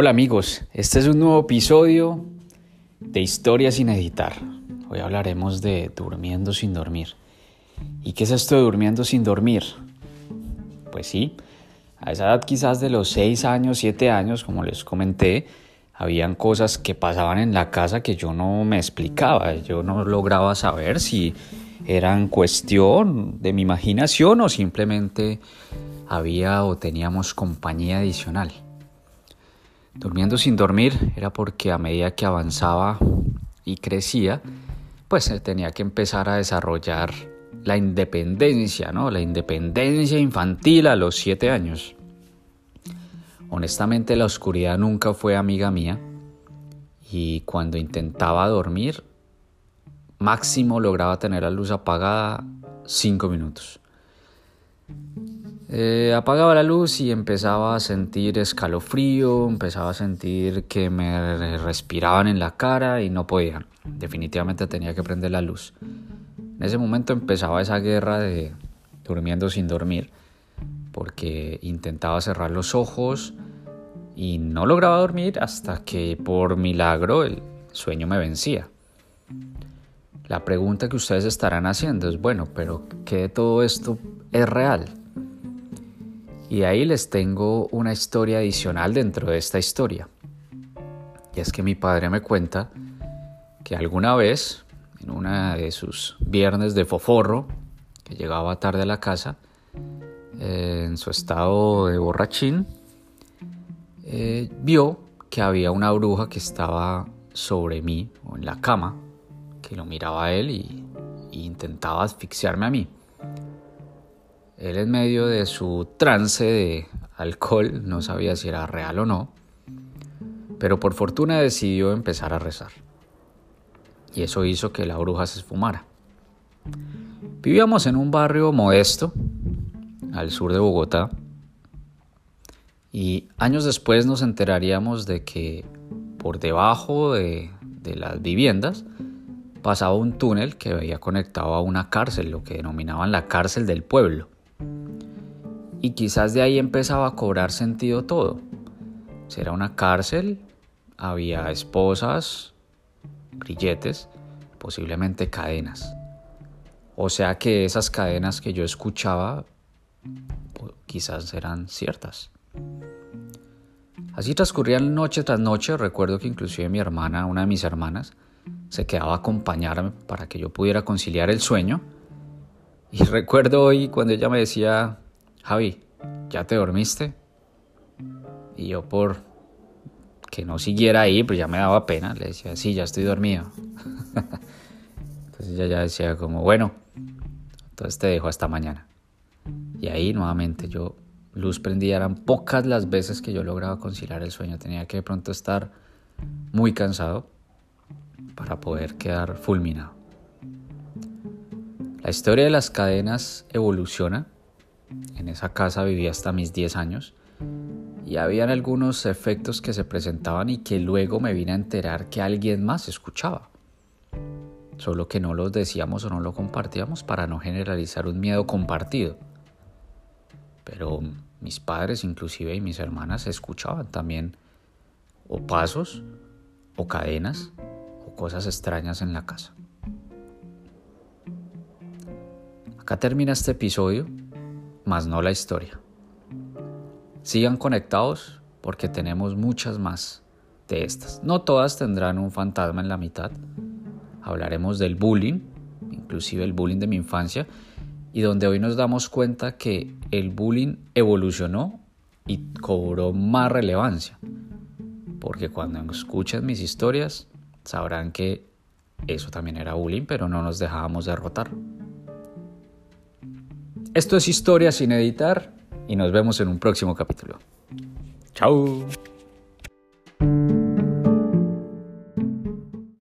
Hola amigos, este es un nuevo episodio de Historia sin editar. Hoy hablaremos de durmiendo sin dormir. ¿Y qué es esto de durmiendo sin dormir? Pues sí, a esa edad quizás de los 6 años, 7 años, como les comenté, habían cosas que pasaban en la casa que yo no me explicaba, yo no lograba saber si eran cuestión de mi imaginación o simplemente había o teníamos compañía adicional. Durmiendo sin dormir era porque a medida que avanzaba y crecía, pues tenía que empezar a desarrollar la independencia, ¿no? La independencia infantil a los siete años. Honestamente la oscuridad nunca fue amiga mía y cuando intentaba dormir, máximo lograba tener la luz apagada cinco minutos. Eh, apagaba la luz y empezaba a sentir escalofrío, empezaba a sentir que me respiraban en la cara y no podían. Definitivamente tenía que prender la luz. En ese momento empezaba esa guerra de durmiendo sin dormir, porque intentaba cerrar los ojos y no lograba dormir hasta que por milagro el sueño me vencía. La pregunta que ustedes estarán haciendo es, bueno, pero ¿qué de todo esto es real? Y ahí les tengo una historia adicional dentro de esta historia. Y es que mi padre me cuenta que alguna vez, en una de sus viernes de foforro, que llegaba tarde a la casa, eh, en su estado de borrachín, eh, vio que había una bruja que estaba sobre mí o en la cama, que lo miraba a él y, y intentaba asfixiarme a mí. Él en medio de su trance de alcohol no sabía si era real o no, pero por fortuna decidió empezar a rezar. Y eso hizo que la bruja se esfumara. Vivíamos en un barrio modesto, al sur de Bogotá, y años después nos enteraríamos de que por debajo de, de las viviendas pasaba un túnel que había conectado a una cárcel, lo que denominaban la cárcel del pueblo. Y quizás de ahí empezaba a cobrar sentido todo. Si era una cárcel, había esposas, grilletes, posiblemente cadenas. O sea que esas cadenas que yo escuchaba quizás eran ciertas. Así transcurrían noche tras noche. Recuerdo que inclusive mi hermana, una de mis hermanas, se quedaba a acompañarme para que yo pudiera conciliar el sueño. Y recuerdo hoy cuando ella me decía, Javi, ¿ya te dormiste? Y yo por que no siguiera ahí, pues ya me daba pena, le decía, sí, ya estoy dormido. entonces ella ya decía como, bueno, entonces te dejo hasta mañana. Y ahí nuevamente yo, luz prendida, eran pocas las veces que yo lograba conciliar el sueño, tenía que de pronto estar muy cansado para poder quedar fulminado. La historia de las cadenas evoluciona en esa casa vivía hasta mis 10 años y habían algunos efectos que se presentaban y que luego me vine a enterar que alguien más escuchaba. Solo que no los decíamos o no lo compartíamos para no generalizar un miedo compartido. Pero mis padres inclusive y mis hermanas escuchaban también o pasos o cadenas o cosas extrañas en la casa. Acá termina este episodio más no la historia. Sigan conectados porque tenemos muchas más de estas. No todas tendrán un fantasma en la mitad. Hablaremos del bullying, inclusive el bullying de mi infancia, y donde hoy nos damos cuenta que el bullying evolucionó y cobró más relevancia. Porque cuando escuchen mis historias sabrán que eso también era bullying, pero no nos dejábamos derrotar. Esto es Historia sin editar y nos vemos en un próximo capítulo. Chao.